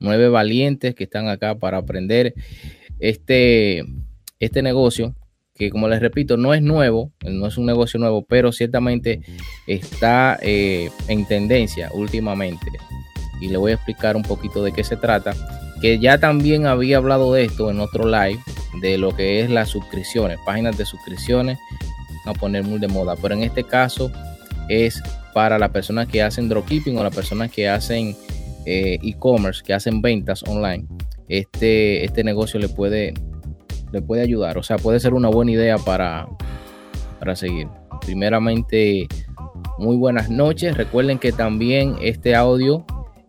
nueve valientes que están acá para aprender este, este negocio que como les repito, no es nuevo, no es un negocio nuevo, pero ciertamente está eh, en tendencia últimamente. Y le voy a explicar un poquito de qué se trata, que ya también había hablado de esto en otro live, de lo que es las suscripciones, páginas de suscripciones, a poner muy de moda, pero en este caso es para las personas que hacen dropshipping o las personas que hacen e-commerce, que hacen ventas online. Este, este negocio le puede le puede ayudar. O sea, puede ser una buena idea para, para seguir. Primeramente, muy buenas noches. Recuerden que también este audio,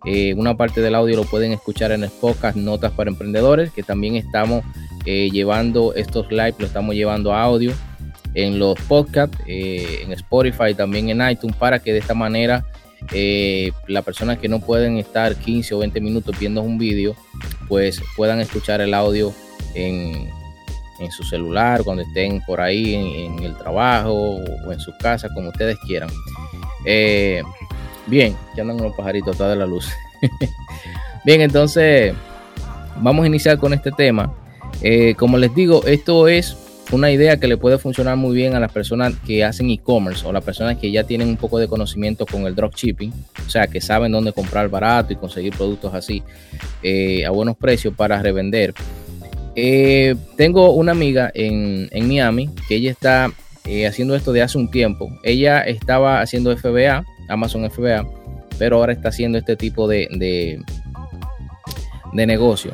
eh, una parte del audio lo pueden escuchar en el podcast Notas para Emprendedores, que también estamos eh, llevando estos live, lo estamos llevando a audio en los podcasts, eh, en Spotify, también en iTunes, para que de esta manera las personas que no pueden estar 15 o 20 minutos viendo un vídeo, pues puedan escuchar el audio en, en su celular, cuando estén por ahí en, el trabajo o en su casa, como ustedes quieran. Eh, bien, ya andan unos pajaritos atrás de la luz. bien, entonces vamos a iniciar con este tema. Eh, como les digo, esto es una idea que le puede funcionar muy bien a las personas que hacen e-commerce o las personas que ya tienen un poco de conocimiento con el dropshipping, o sea, que saben dónde comprar barato y conseguir productos así eh, a buenos precios para revender. Eh, tengo una amiga en, Miami que ella está eh, haciendo esto de hace un tiempo. Ella estaba haciendo FBA, Amazon FBA, pero ahora está haciendo este tipo de, de, negocio.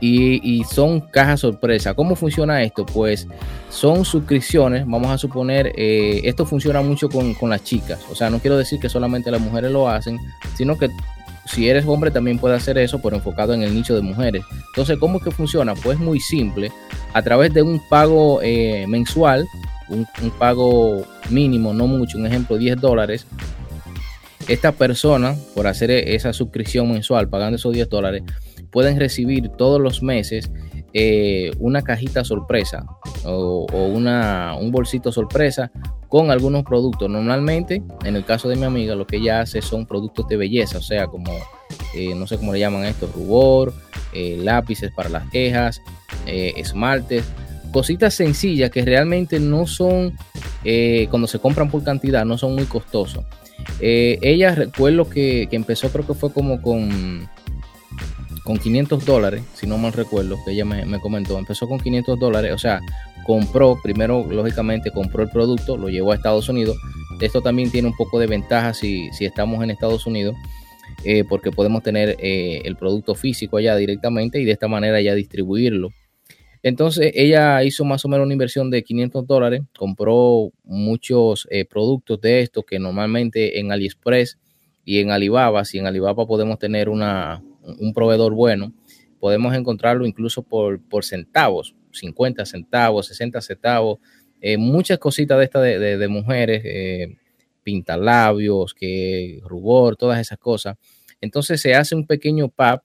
Y, son cajas sorpresa. ¿Cómo funciona esto? Pues son suscripciones. Vamos a suponer, eh, esto funciona mucho con, con, las chicas. O sea, no quiero decir que solamente las mujeres lo hacen, sino que si eres hombre también puede hacer eso, pero enfocado en el nicho de mujeres. Entonces, ¿cómo es que funciona? Pues muy simple. A través de un pago eh, mensual, un, pago mínimo, no mucho, un ejemplo, 10 dólares, esta persona, por hacer esa suscripción mensual, pagando esos 10 dólares, pueden recibir todos los meses eh, una cajita sorpresa o, una, un bolsito sorpresa con algunos productos. Normalmente, en el caso de mi amiga, lo que ella hace son productos de belleza, o sea, como, eh, no sé cómo le llaman esto, rubor, eh, lápices para las quejas, esmaltes, cositas sencillas que realmente no son, cuando se compran por cantidad, no son muy costosos. ella recuerdo que, que empezó, creo que fue como con con 500 dólares, si no mal recuerdo, que ella me, comentó, empezó con 500 dólares, o sea, compró, primero lógicamente compró el producto, lo llevó a Estados Unidos. Esto también tiene un poco de ventaja si, estamos en Estados Unidos, eh, porque podemos tener eh, el producto físico allá directamente y de esta manera ya distribuirlo. Entonces ella hizo más o menos una inversión de 500 dólares, compró muchos eh, productos de estos que normalmente en AliExpress y en Alibaba, si en Alibaba podemos tener una, un proveedor bueno, podemos encontrarlo incluso por, por centavos, 50 centavos, 60 centavos, eh, muchas cositas de estas de, mujeres, eh, pintalabios, que rubor, todas esas cosas. Entonces se hace un pequeño pack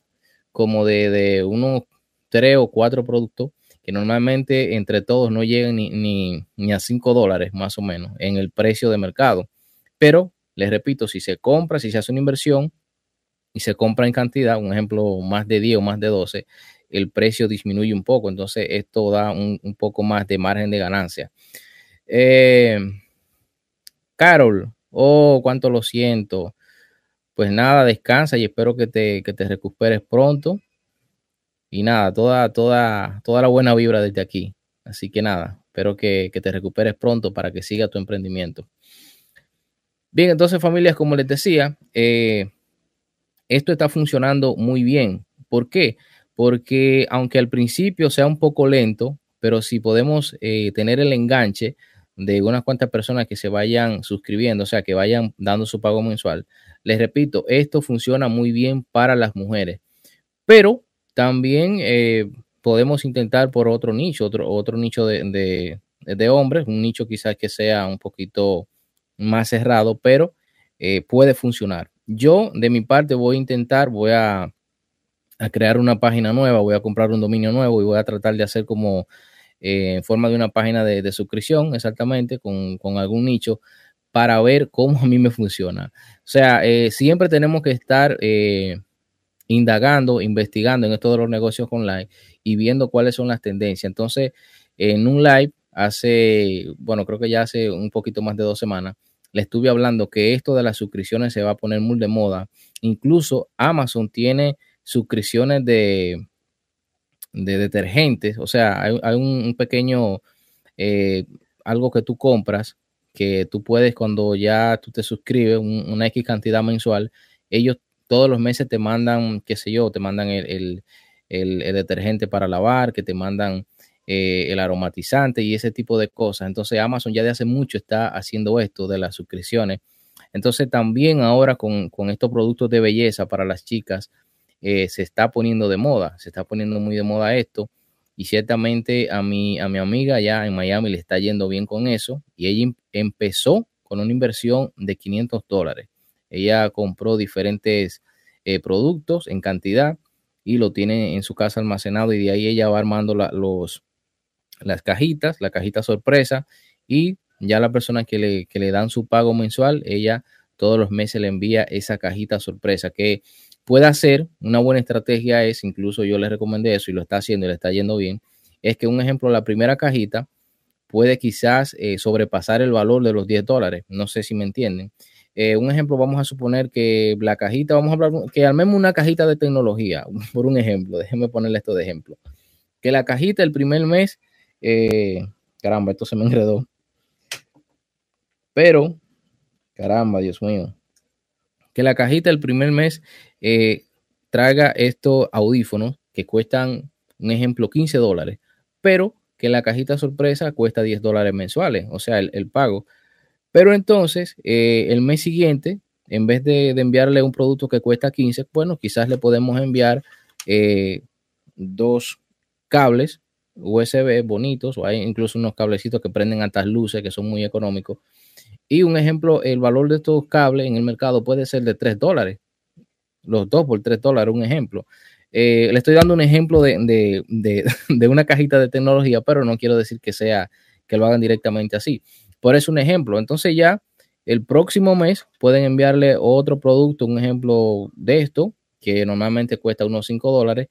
como de, de unos tres o cuatro productos que normalmente entre todos no llegan ni, ni, ni a 5 dólares más o menos en el precio de mercado. Pero les repito, si se compra, si se hace una inversión, y se compra en cantidad, un ejemplo, más de 10 o más de 12, el precio disminuye un poco. Entonces, esto da un, poco más de margen de ganancia. Eh, Carol, oh, cuánto lo siento. Pues nada, descansa y espero que te, te recuperes pronto. Y nada, toda, toda, toda la buena vibra desde aquí. Así que nada, espero que, te recuperes pronto para que siga tu emprendimiento. Bien, entonces familias, como les decía, eh, esto está funcionando muy bien. ¿Por qué? Porque aunque al principio sea un poco lento, pero si podemos eh, tener el enganche de unas cuantas personas que se vayan suscribiendo, o sea, que vayan dando su pago mensual, les repito, esto funciona muy bien para las mujeres. Pero también eh, podemos intentar por otro nicho, otro, otro nicho de, hombres, un nicho quizás que sea un poquito más cerrado, pero eh, puede funcionar. Yo, de mi parte, voy a intentar, voy a, crear una página nueva, voy a comprar un dominio nuevo y voy a tratar de hacer como eh, en forma de una página de, suscripción, exactamente, con, algún nicho, para ver cómo a mí me funciona. O sea, eh, siempre tenemos que estar eh, indagando, investigando en esto de los negocios online y viendo cuáles son las tendencias. Entonces, en un live hace, bueno, creo que ya hace un poquito más de dos semanas, le estuve hablando que esto de las suscripciones se va a poner muy de moda. Incluso Amazon tiene suscripciones de, de detergentes, o sea, hay, un, pequeño, eh, algo que tú compras, que tú puedes cuando ya tú te suscribes, una X cantidad mensual, ellos todos los meses te mandan, qué sé yo, te mandan el, detergente para lavar, que te mandan eh, el aromatizante y ese tipo de cosas. Entonces Amazon ya de hace mucho está haciendo esto de las suscripciones. Entonces también ahora con, estos productos de belleza para las chicas eh, se está poniendo de moda, se está poniendo muy de moda esto. Y ciertamente a mi, a mi amiga ya en Miami le está yendo bien con eso. Y ella em, empezó con una inversión de 500 dólares. Ella compró diferentes eh, productos en cantidad y lo tiene en su casa almacenado y de ahí ella va armando los, las cajitas, la cajita sorpresa y ya la persona que le, que le dan su pago mensual, ella todos los meses le envía esa cajita sorpresa que puede hacer una buena estrategia es, incluso yo le recomendé eso y lo está haciendo y le está yendo bien, es que un ejemplo, la primera cajita puede quizás eh, sobrepasar el valor de los 10 dólares, no sé si me entienden. Eh, un ejemplo, vamos a suponer que la cajita, vamos a hablar, que armemos una cajita de tecnología, por un ejemplo, déjenme ponerle esto de ejemplo. Que la cajita el primer mes, eh, caramba, esto se me enredó. Pero, caramba, Dios mío, que la cajita el primer mes eh, traiga estos audífonos que cuestan, un ejemplo, 15 dólares, pero que la cajita sorpresa cuesta 10 dólares mensuales, o sea, el pago pero entonces, eh, el mes siguiente, en vez de, enviarle un producto que cuesta 15, bueno, quizás le podemos enviar eh, dos cables USB bonitos, o hay incluso unos cablecitos que prenden altas luces que son muy económicos. Y un ejemplo, el valor de estos cables en el mercado puede ser de 3 dólares. Los dos por 3 dólares, un ejemplo. Eh, le estoy dando un ejemplo de, de, una cajita de tecnología, pero no quiero decir que sea que lo hagan directamente así. Por eso un ejemplo. Entonces ya el próximo mes pueden enviarle otro producto, un ejemplo de esto, que normalmente cuesta unos 5 dólares,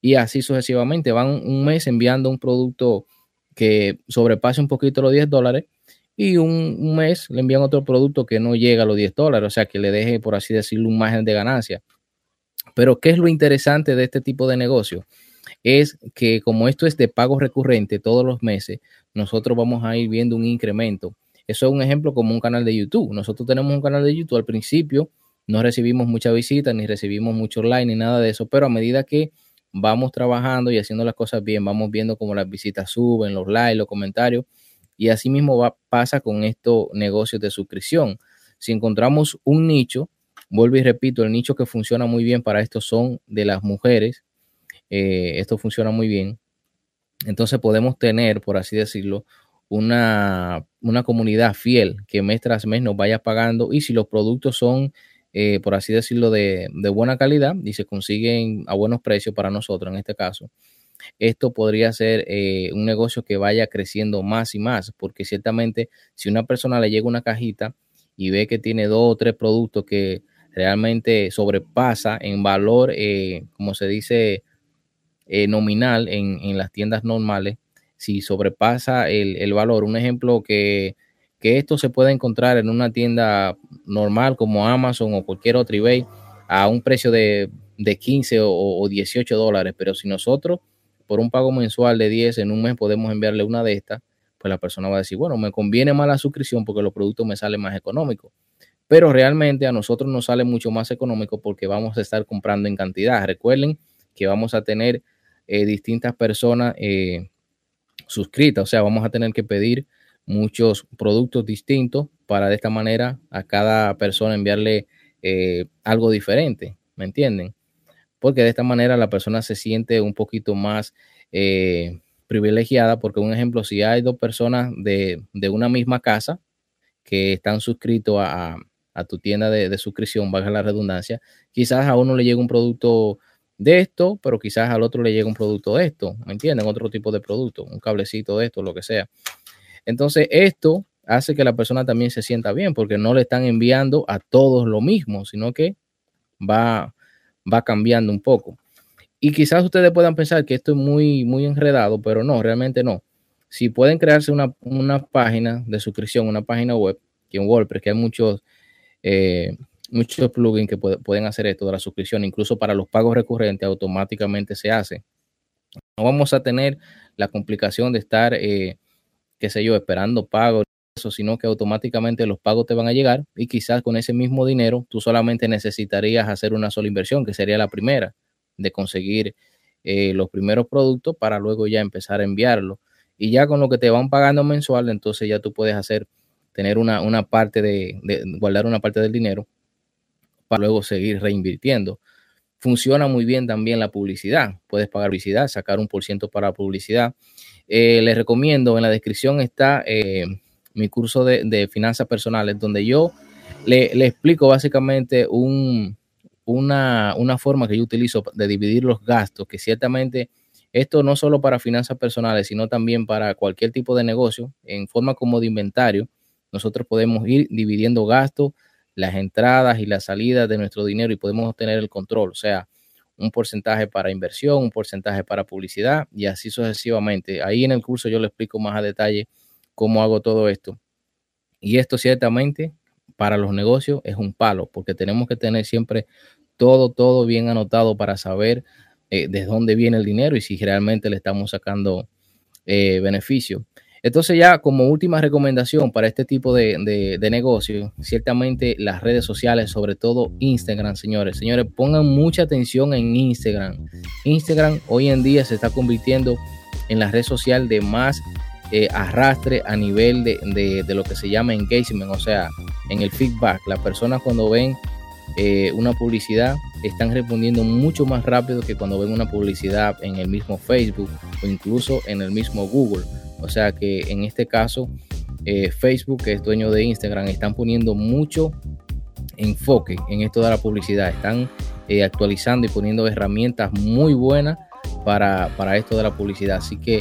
y así sucesivamente. Van un mes enviando un producto que sobrepase un poquito los 10 dólares y un, mes le envían otro producto que no llega a los 10 dólares, o sea, que le deje, por así decirlo, un margen de ganancia. Pero, ¿qué es lo interesante de este tipo de negocio? Es que como esto es de pago recurrente todos los meses, nosotros vamos a ir viendo un incremento. Eso es un ejemplo como un canal de YouTube. Nosotros tenemos un canal de YouTube al principio, no recibimos muchas visitas, ni recibimos mucho like, ni nada de eso, pero a medida que vamos trabajando y haciendo las cosas bien, vamos viendo cómo las visitas suben, los likes, los comentarios, y así mismo va, pasa con estos negocios de suscripción. Si encontramos un nicho, vuelvo y repito, el nicho que funciona muy bien para esto son de las mujeres. Eh, esto funciona muy bien. Entonces podemos tener, por así decirlo, una, comunidad fiel que mes tras mes nos vaya pagando y si los productos son, eh, por así decirlo, de, buena calidad y se consiguen a buenos precios para nosotros en este caso, esto podría ser eh, un negocio que vaya creciendo más y más, porque ciertamente si una persona le llega una cajita y ve que tiene dos o tres productos que realmente sobrepasa en valor, eh, como se dice, nominal en, las tiendas normales, si sobrepasa el, valor, un ejemplo que, esto se puede encontrar en una tienda normal como Amazon o cualquier otro eBay a un precio de, 15 o, 18 dólares, pero si nosotros por un pago mensual de 10 en un mes podemos enviarle una de estas, pues la persona va a decir, bueno, me conviene más la suscripción porque los productos me salen más económicos. Pero realmente a nosotros nos sale mucho más económico porque vamos a estar comprando en cantidad. Recuerden que vamos a tener eh, distintas personas eh, suscritas. O sea, vamos a tener que pedir muchos productos distintos para de esta manera a cada persona enviarle eh, algo diferente. ¿Me entienden? Porque de esta manera la persona se siente un poquito más privilegiada. Porque un ejemplo, si hay dos personas de, una misma casa que están suscritos a, tu tienda de, de suscripción, valga la redundancia, quizás a uno le llegue un producto de esto, pero quizás al otro le llega un producto de esto, ¿me entienden? Otro tipo de producto, un cablecito de esto, lo que sea. Entonces, esto hace que la persona también se sienta bien porque no le están enviando a todos lo mismo, sino que va, va cambiando un poco. Y quizás ustedes puedan pensar que esto es muy, muy enredado, pero no, realmente no. Si pueden crearse una, página de suscripción, una página web, que en WordPress, que hay muchos, eh, muchos plugins que pueden hacer esto de la suscripción, incluso para los pagos recurrentes, automáticamente se hace. No vamos a tener la complicación de estar, eh, qué sé yo, esperando pagos, eso, sino que automáticamente los pagos te van a llegar y quizás con ese mismo dinero tú solamente necesitarías hacer una sola inversión, que sería la primera, de conseguir eh, los primeros productos para luego ya empezar a enviarlo. Y ya con lo que te van pagando mensual, entonces ya tú puedes hacer, tener una, parte de, de guardar una parte del dinero para luego seguir reinvirtiendo. Funciona muy bien también la publicidad. Puedes pagar publicidad, sacar un por ciento para publicidad. Eh, les recomiendo, en la descripción está eh, mi curso de, finanzas personales, donde yo le, explico básicamente un, una, una, forma que yo utilizo de dividir los gastos, que ciertamente esto no solo para finanzas personales, sino también para cualquier tipo de negocio, en forma como de inventario, nosotros podemos ir dividiendo gastos las entradas y las salidas de nuestro dinero y podemos obtener el control, o sea, un porcentaje para inversión, un porcentaje para publicidad y así sucesivamente. Ahí en el curso yo le explico más a detalle cómo hago todo esto. Y esto ciertamente para los negocios es un palo, porque tenemos que tener siempre todo, todo bien anotado para saber eh, de dónde viene el dinero y si realmente le estamos sacando eh, beneficio. Entonces ya como última recomendación para este tipo de, de, negocio, ciertamente las redes sociales, sobre todo Instagram, señores. Señores, pongan mucha atención en Instagram. Instagram hoy en día se está convirtiendo en la red social de más eh, arrastre a nivel de, de, lo que se llama engagement, o sea, en el feedback. Las personas cuando ven eh, una publicidad están respondiendo mucho más rápido que cuando ven una publicidad en el mismo Facebook o incluso en el mismo Google. O sea que en este caso, eh, Facebook, que es dueño de Instagram, están poniendo mucho enfoque en esto de la publicidad. Están eh, actualizando y poniendo herramientas muy buenas para, esto de la publicidad. Así que,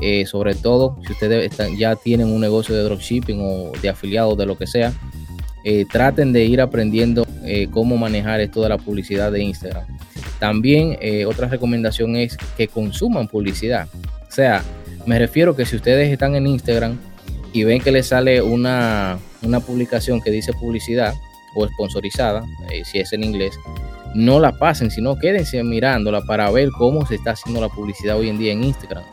eh, sobre todo, si ustedes ya tienen un negocio de dropshipping o de afiliados, de lo que sea, traten de ir aprendiendo cómo manejar esto de la publicidad de Instagram. También otra recomendación es que consuman publicidad. O sea, me refiero que si ustedes están en Instagram y ven que les sale una, publicación que dice publicidad o sponsorizada, eh, si es en inglés, no la pasen, sino quédense mirándola para ver cómo se está haciendo la publicidad hoy en día en Instagram.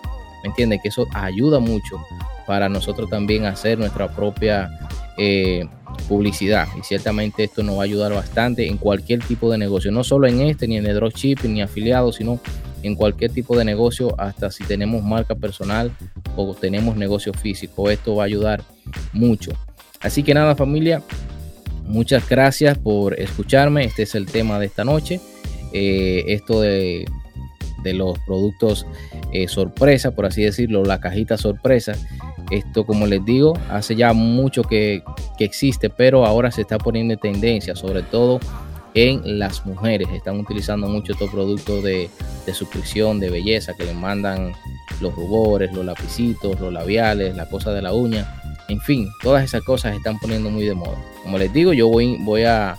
¿Me entienden? Que eso ayuda mucho para nosotros también hacer nuestra propia eh, publicidad. Y ciertamente esto nos va a ayudar bastante en cualquier tipo de negocio, no solo en este, ni en el dropshipping, ni afiliados, sino en cualquier tipo de negocio, hasta si tenemos marca personal o tenemos negocio físico. Esto va a ayudar mucho. Así que nada familia, muchas gracias por escucharme. Este es el tema de esta noche. Eh, esto de, los productos eh, sorpresa, por así decirlo, la cajita sorpresa. Esto, como les digo, hace ya mucho que, que existe, pero ahora se está poniendo en tendencia, sobre todo en las mujeres. Están utilizando mucho estos productos de, suscripción, de belleza, que les mandan los rubores, los lapicitos, los labiales, la cosa de la uña. En fin, todas esas cosas están poniendo muy de moda. Como les digo, yo voy, voy a,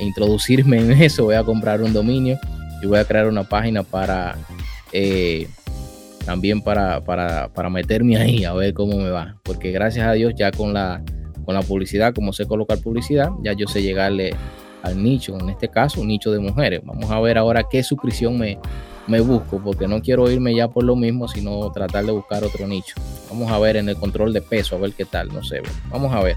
introducirme en eso, voy a comprar un dominio y voy a crear una página para eh, también para, para, para, meterme ahí a ver cómo me va. Porque gracias a Dios ya con la, con la publicidad, como sé colocar publicidad, ya yo sé llegarle al nicho, en este caso un nicho de mujeres. Vamos a ver ahora qué suscripción me, me busco, porque no quiero irme ya por lo mismo, sino tratar de buscar otro nicho. Vamos a ver en el control de peso, a ver qué tal, no sé. Vamos a ver.